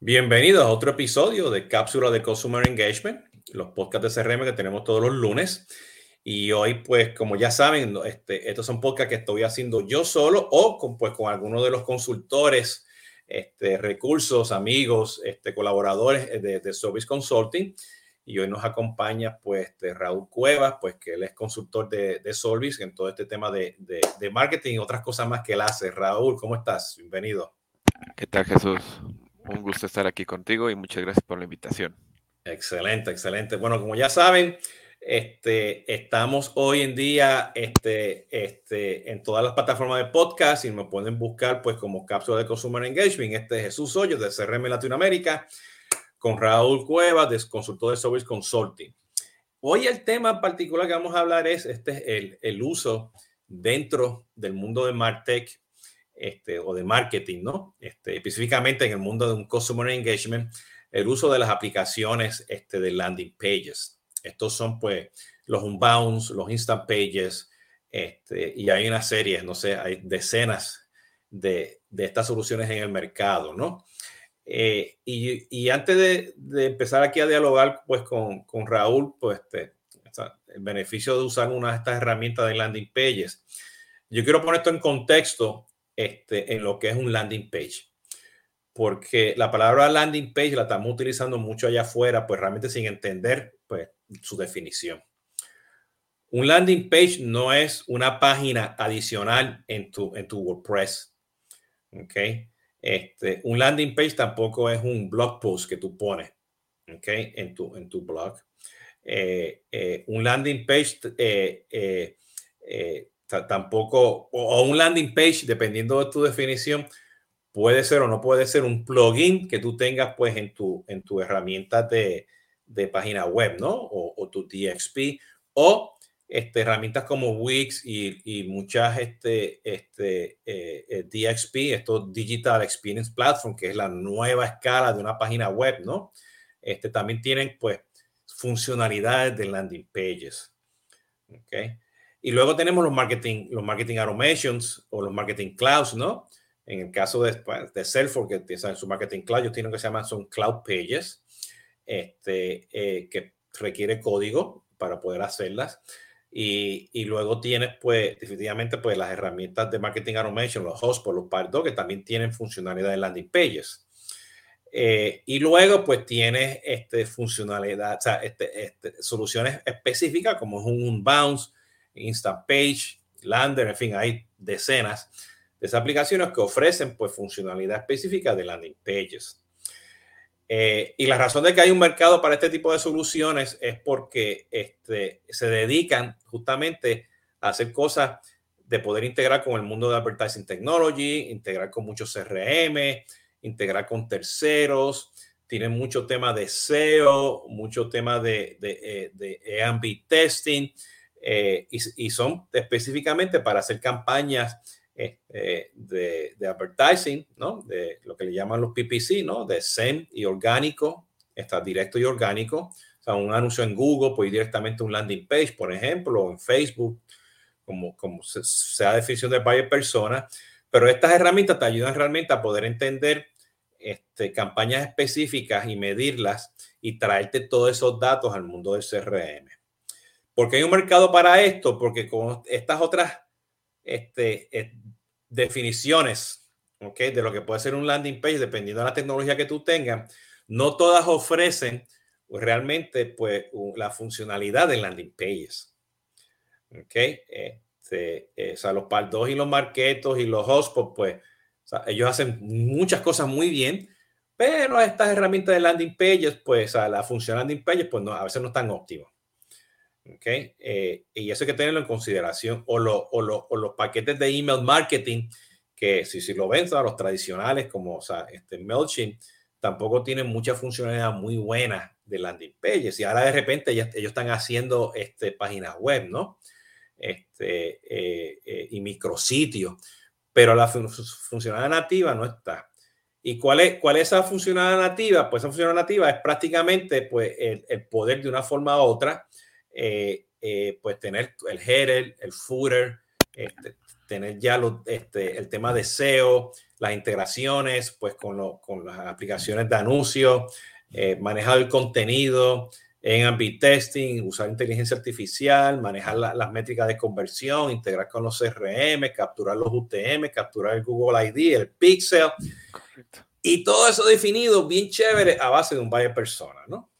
Bienvenidos a otro episodio de Cápsula de Consumer Engagement, los podcasts de CRM que tenemos todos los lunes. Y hoy, pues, como ya saben, este, estos son podcasts que estoy haciendo yo solo o con, pues, con algunos de los consultores, este, recursos, amigos, este, colaboradores de, de Service Consulting. Y hoy nos acompaña, pues, este, Raúl Cuevas, pues, que él es consultor de, de Solvis en todo este tema de, de, de marketing y otras cosas más que él hace. Raúl, ¿cómo estás? Bienvenido. ¿Qué tal, Jesús? Un gusto estar aquí contigo y muchas gracias por la invitación. Excelente, excelente. Bueno, como ya saben, este, estamos hoy en día este, este, en todas las plataformas de podcast y me pueden buscar pues como cápsula de Consumer Engagement. Este es Jesús Hoyos de CRM Latinoamérica con Raúl Cuevas de consultor de Service Consulting. Hoy el tema particular que vamos a hablar es este, el, el uso dentro del mundo de Martech este, o de marketing, ¿no? Este, específicamente en el mundo de un Customer Engagement, el uso de las aplicaciones este, de landing pages. Estos son pues los unbounds, los instant pages, este, y hay una serie, no sé, hay decenas de, de estas soluciones en el mercado, ¿no? Eh, y, y, antes de, de, empezar aquí a dialogar pues con, con Raúl, pues este, el beneficio de usar una de estas herramientas de landing pages, yo quiero poner esto en contexto este, en lo que es un landing page. Porque la palabra landing page la estamos utilizando mucho allá afuera, pues realmente sin entender pues, su definición. Un landing page no es una página adicional en tu, en tu WordPress. ¿Ok? Este, un landing page tampoco es un blog post que tú pones ¿ok? en, tu, en tu blog. Eh, eh, un landing page eh, tampoco, o un landing page, dependiendo de tu definición, puede ser o no puede ser un plugin que tú tengas pues en tu, en tu herramienta de, de página web, ¿no? O, o, tu DXP, o este, herramientas como Wix y, y muchas este, este, eh, eh DXP, estos Digital Experience Platform, que es la nueva escala de una página web, ¿no? Este, también tienen pues funcionalidades de landing pages. ¿ok? Y luego tenemos los marketing, los marketing automations o los marketing clouds, ¿no? En el caso de, pues, de Salesforce, que tiene su marketing cloud, ellos tienen que se llaman son cloud pages, este, eh, que requiere código para poder hacerlas. Y, y, luego tienes, pues, definitivamente, pues, las herramientas de marketing automation, los HubSpot, los Pardo, que también tienen funcionalidad de landing pages. Eh, y luego, pues, tienes este, funcionalidad, o sea, este, este, soluciones específicas como es un bounce, Instant Page, Lander, en fin, hay decenas de esas aplicaciones que ofrecen pues funcionalidad específica de landing pages. Eh, y la razón de que hay un mercado para este tipo de soluciones es porque este, se dedican justamente a hacer cosas de poder integrar con el mundo de advertising technology, integrar con muchos CRM, integrar con terceros, tienen mucho tema de SEO, mucho tema de, de, eh, de, de testing, eh, y, son específicamente para hacer campañas eh, de, de, advertising, ¿no? De lo que le llaman los PPC, ¿no? De SEM y orgánico, está directo y orgánico. O sea, un anuncio en Google, pues directamente un landing page, por ejemplo, o en Facebook, como, como sea definición de varias personas. Pero estas herramientas te ayudan realmente a poder entender este, campañas específicas y medirlas y traerte todos esos datos al mundo del CRM. Porque hay un mercado para esto, porque con estas otras este, eh, definiciones okay, de lo que puede ser un landing page, dependiendo de la tecnología que tú tengas, no todas ofrecen pues, realmente pues, la funcionalidad de landing pages. Okay. Este, eh, o sea, los PAL2 y los marketos y los hotspots, pues o sea, ellos hacen muchas cosas muy bien, pero estas herramientas de landing pages, pues la función landing pages, pues no, a veces no están óptimas. Okay. Eh, y eso hay que tenerlo en consideración. O, lo, o, lo, o, los paquetes de email marketing, que si, si lo ven, los tradicionales como sea, este MailChimp, tampoco tienen mucha funcionalidad muy buena de landing pages. Y ahora de repente ellos, ellos están haciendo este, páginas web, ¿no? Este, eh, eh, y micrositios. Pero la fun funcionalidad nativa no está. ¿Y cuál es, cuál es esa funcionalidad nativa? Pues esa funcionalidad nativa es prácticamente pues, el, el poder de una forma u otra eh, eh, pues tener el header, el footer, este, tener ya este, el tema de SEO, las integraciones, pues con, con las aplicaciones de anuncios, eh, manejar el contenido en A-B testing, usar inteligencia artificial, manejar las métricas de conversión, integrar con los CRM, capturar los UTM, capturar el Google ID, el Pixel. Y todo eso definido bien chévere a base de un buyer persona, ¿no?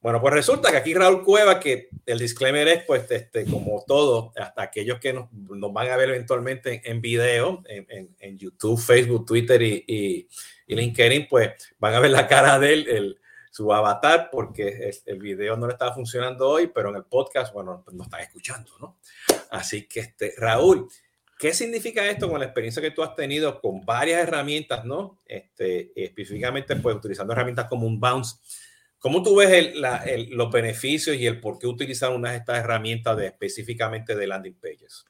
Bueno, pues resulta que aquí Raúl Cueva, que el disclaimer es, pues, este, como todo, hasta aquellos que nos, nos van a ver eventualmente en, video, en, en, YouTube, Facebook, Twitter y, y, y, LinkedIn, pues van a ver la cara de él, el, su avatar, porque el, video no le estaba funcionando hoy, pero en el podcast, bueno, pues nos están escuchando, ¿no? Así que, este, Raúl, ¿qué significa esto con la experiencia que tú has tenido con varias herramientas, ¿no? Este, específicamente, pues, utilizando herramientas como un Bounce ¿Cómo tú ves los beneficios y el por qué utilizar una de estas herramientas específicamente de landing pages?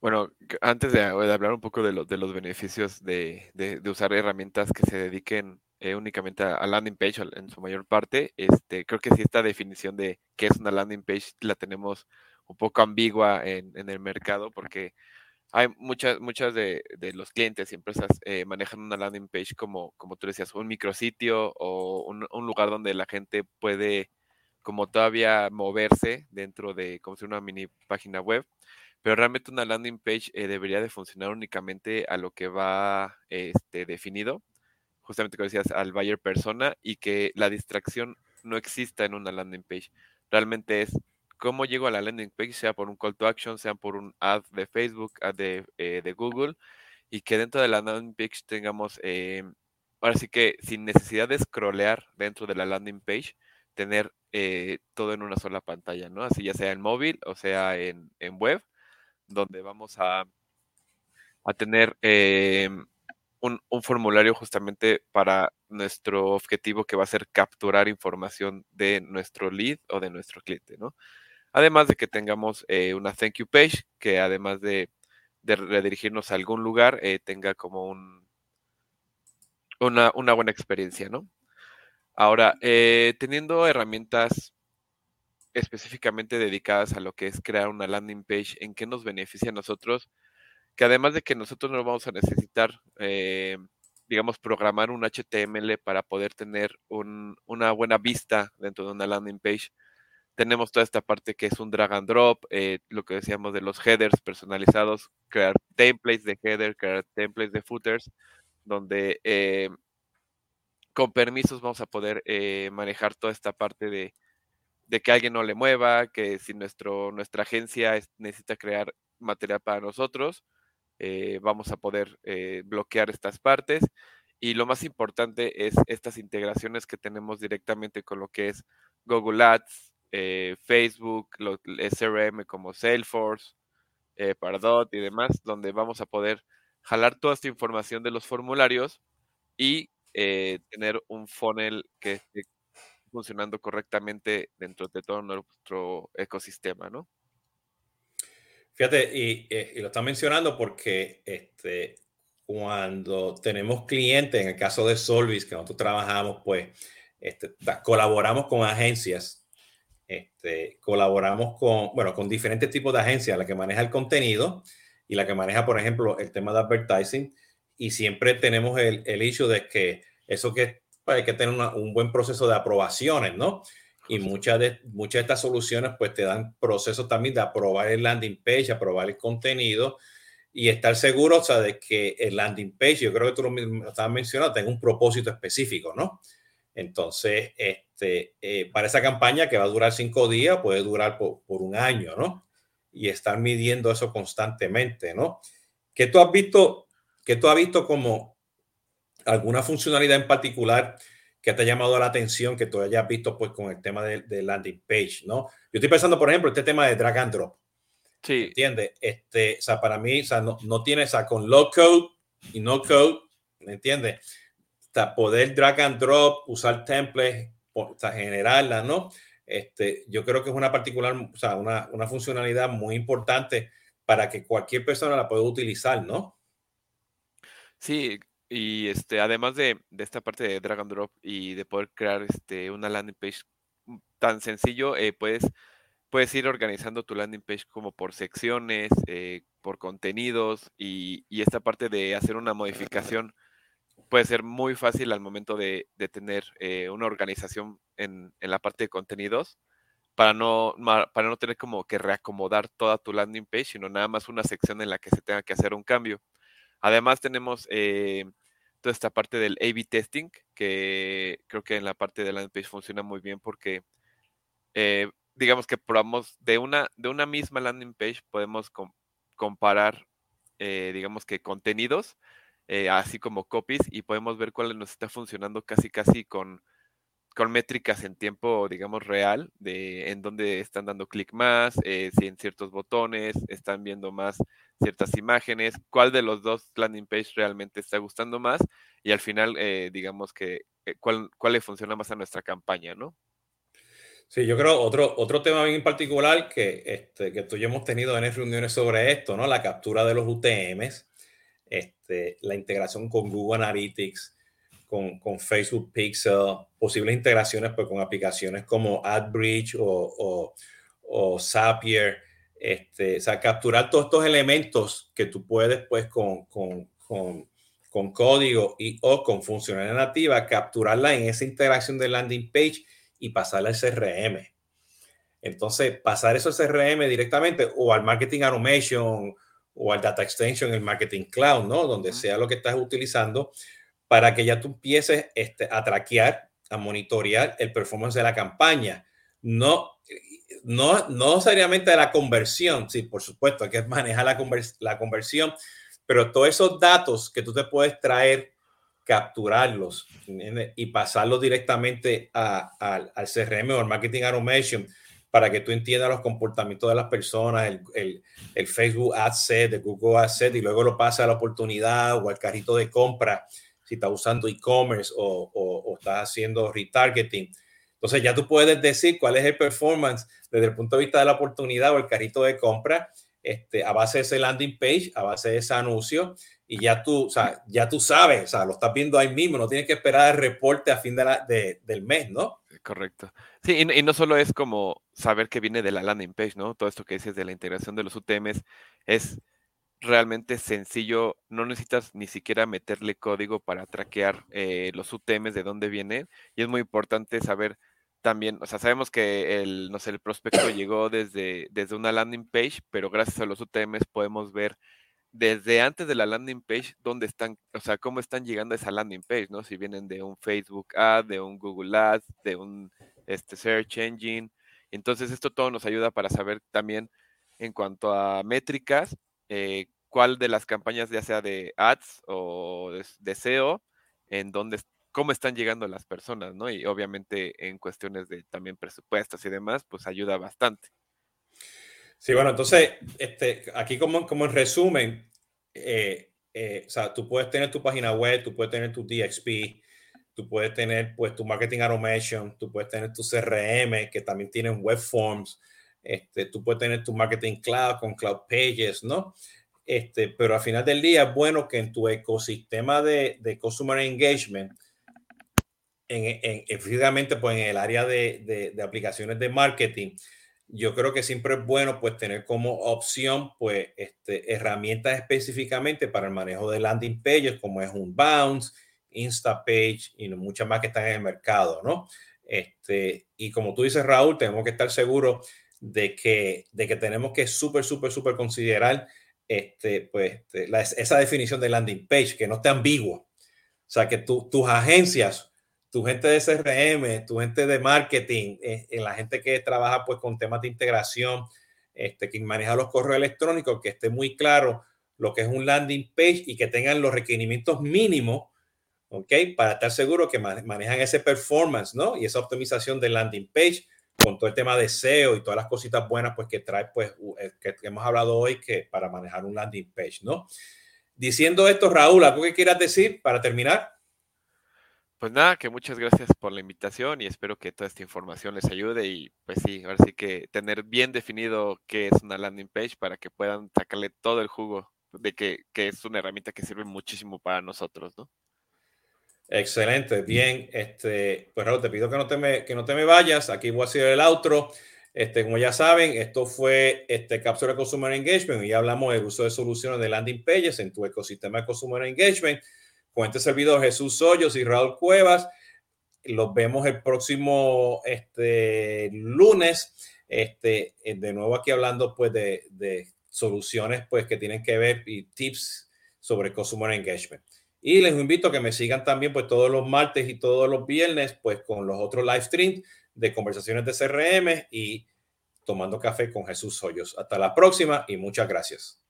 Bueno, antes de, hablar un poco de, los beneficios de, usar herramientas que se dediquen eh, únicamente a, landing page en su mayor parte, este, creo que sí esta definición de qué es una landing page la tenemos un poco ambigua en el mercado porque hay muchas, muchas de, los clientes y empresas eh, manejan una landing page como, como tú decías, un micrositio o un, lugar donde la gente puede como todavía moverse dentro de como si una mini página web, pero realmente una landing page eh, debería de funcionar únicamente a lo que va este, definido, justamente como decías, al buyer persona y que la distracción no exista en una landing page. Realmente es cómo llego a la landing page, sea por un call to action, sea por un ad de Facebook, ad de, eh, Google, y que dentro de la landing page tengamos, eh, ahora sí que sin necesidad de scrollear dentro de la landing page, tener eh, todo en una sola pantalla, ¿no? Así ya sea en móvil o sea en, web, donde vamos a, tener un, formulario justamente para nuestro objetivo que va a ser capturar información de nuestro lead o de nuestro cliente, ¿no? Además de que tengamos eh, una thank you page que además de, redirigirnos a algún lugar, eh, tenga como un, una, buena experiencia, ¿no? Ahora, eh, teniendo herramientas específicamente dedicadas a lo que es crear una landing page, ¿en qué nos beneficia a nosotros? Que además de que nosotros no vamos a necesitar, digamos, programar un HTML para poder tener una buena vista dentro de una landing page, tenemos toda esta parte que es un drag and drop, eh, lo que decíamos de los headers personalizados, crear templates de header, crear templates de footers, donde eh, con permisos vamos a poder eh, manejar toda esta parte de, que alguien no le mueva, que si nuestro, nuestra agencia necesita crear material para nosotros, vamos a poder bloquear estas partes. Y lo más importante es estas integraciones que tenemos directamente con lo que es Google Ads, eh, Facebook, los SRM como Salesforce, eh, Pardot y demás, donde vamos a poder jalar toda esta información de los formularios y eh, tener un funnel que esté funcionando correctamente dentro de todo nuestro ecosistema, ¿no? Fíjate, y, lo está mencionando porque este, cuando tenemos clientes, en el caso de Solvis, que nosotros trabajamos, pues este, colaboramos con agencias este, colaboramos con, bueno, con diferentes tipos de agencias, la que maneja el contenido y la que maneja, por ejemplo, el tema de advertising. Y siempre tenemos el, el hecho de que eso que pues, hay que tener un buen proceso de aprobaciones, ¿no? Y muchas de, muchas de estas soluciones pues te dan procesos también de aprobar el landing page, aprobar el contenido y estar seguro, o sea, de que el landing page, yo creo que tú lo estabas mencionando, tenga un propósito específico, ¿no? Entonces, este, eh, para esa campaña que va a durar cinco días, puede durar por, un año, ¿no? Y estar midiendo eso constantemente, ¿no? ¿Qué tú has visto, qué tú has visto como alguna funcionalidad en particular que te ha llamado la atención, que tú hayas visto pues con el tema de, landing page, ¿no? Yo estoy pensando, por ejemplo, este tema de drag and drop. Sí. ¿Entiendes? Este, o sea, para mí, o sea, no, no tienes, o sea, con low code y no code, ¿me entiendes? poder drag and drop, usar templates, o sea, generarla, ¿no? Este, yo creo que es una particular, o sea, una, una, funcionalidad muy importante para que cualquier persona la pueda utilizar, ¿no? Sí, y este, además de, de, esta parte de drag and drop y de poder crear este, una landing page tan sencillo, eh, puedes, puedes ir organizando tu landing page como por secciones, eh, por contenidos y, esta parte de hacer una modificación puede ser muy fácil al momento de, tener eh, una organización en, la parte de contenidos para no, para no tener como que reacomodar toda tu landing page, sino nada más una sección en la que se tenga que hacer un cambio. Además tenemos eh, toda esta parte del A-B testing, que creo que en la parte de landing page funciona muy bien porque eh, digamos que probamos de una, de una misma landing page podemos comparar, eh, digamos que contenidos, eh, así como copies, y podemos ver cuál nos está funcionando casi, casi con, con métricas en tiempo, digamos, real, de en dónde están dando clic más, si en ciertos botones están viendo más ciertas imágenes, cuál de los dos landing page realmente está gustando más, y al final, digamos que cuál, cuál le funciona más a nuestra campaña, ¿no? Sí, yo creo otro, otro tema bien particular que, este, que tú hemos tenido en reuniones sobre esto, ¿no? La captura de los UTMs, este, la integración con Google Analytics, con, con Facebook Pixel, posibles integraciones pues, con aplicaciones como AdBridge o, o, o Zapier, este, o sea, capturar todos estos elementos que tú puedes pues con, con, con, con código y o con funcionalidad nativa, capturarla en esa integración de landing page y pasarla al CRM. Entonces, pasar eso al CRM directamente o al Marketing Automation o al Data Extension, el Marketing Cloud, ¿no? Donde sea lo que estás utilizando para que ya tú empieces este, a traquear, a monitorear el performance de la campaña. No, no, no seriamente de la conversión, sí, por supuesto, hay que manejar la, la conversión, pero todos esos datos que tú te puedes traer capturarlos y pasarlos directamente al CRM o al Marketing Automation para que tú entiendas los comportamientos de las personas, el, el, Facebook Ad Set, el Google Ad Set, y luego lo pasa a la oportunidad o al carrito de compra, si estás usando e-commerce o, o, o estás haciendo retargeting. Entonces ya tú puedes decir cuál es el performance desde el punto de vista de la oportunidad o el carrito de compra este, a base de ese landing page, a base de ese anuncio y ya tú, o sea, ya tú sabes, o sea, lo estás viendo ahí mismo, no tienes que esperar el reporte a fin de la, de, del mes, ¿no? Correcto. Sí, y, no solo es como saber que viene de la landing page, ¿no? Todo esto que dices de la integración de los UTMs es realmente sencillo, no necesitas ni siquiera meterle código para traquear eh, los UTMs de dónde vienen y es muy importante saber también, o sea, sabemos que el, no sé, el prospecto llegó desde, desde una landing page, pero gracias a los UTMs podemos ver desde antes de la landing page, dónde están, o sea, cómo están llegando a esa landing page, ¿no? Si vienen de un Facebook Ad, de un Google Ads, de un este, Search Engine. Entonces, esto todo nos ayuda para saber también en cuanto a métricas, eh, cuál de las campañas, ya sea de ads o de, SEO, en dónde, cómo están llegando las personas, ¿no? Y obviamente en cuestiones de también presupuestos y demás, pues ayuda bastante. Sí, bueno, entonces, este, aquí como, como en resumen, eh, eh, o sea, tú puedes tener tu página web, tú puedes tener tu DXP, tú puedes tener pues tu marketing automation, tú puedes tener tu CRM que también tienen web forms, este, tú puedes tener tu marketing cloud con cloud pages, ¿no? Este, pero al final del día es bueno que en tu ecosistema de, de customer engagement, en, en, específicamente pues en el área de, de aplicaciones de marketing, yo creo que siempre es bueno pues tener como opción pues este, herramientas específicamente para el manejo de landing pages como es un Bounce, Instapage y muchas más que están en el mercado, ¿no? Este, y como tú dices Raúl, tenemos que estar seguros de que, de que tenemos que súper, súper, súper considerar este, pues, este, esa definición de landing page, que no esté ambigua. O sea, que tus agencias tu gente de CRM, tu gente de marketing, eh, eh, la gente que trabaja pues con temas de integración, este, que maneja los correos electrónicos, que esté muy claro lo que es un landing page y que tengan los requerimientos mínimos, ¿ok? Para estar seguro que manejan ese performance, ¿no? Y esa optimización del landing page con todo el tema de SEO y todas las cositas buenas pues que trae pues eh, que hemos hablado hoy que para manejar un landing page, ¿no? Diciendo esto, Raúl, ¿algo que quieras decir para terminar? Pues nada, que muchas gracias por la invitación y espero que toda esta información les ayude y pues sí, ahora sí que tener bien definido qué es una landing page para que puedan sacarle todo el jugo de que, es una herramienta que sirve muchísimo para nosotros, ¿no? Excelente, bien, este, pues Raúl, te pido que no te me, que no te me vayas, aquí voy a hacer el outro. Este, como ya saben, esto fue este Cápsula Consumer Engagement y hablamos del uso de soluciones de landing pages en tu ecosistema de Consumer Engagement. Con este servidor Jesús Hoyos y Raúl Cuevas. Los vemos el próximo este, lunes. Este, de nuevo aquí hablando pues de, de soluciones pues que tienen que ver y tips sobre Consumer Engagement. Y les invito a que me sigan también pues todos los martes y todos los viernes pues con los otros live streams de conversaciones de CRM y tomando café con Jesús Hoyos. Hasta la próxima y muchas gracias.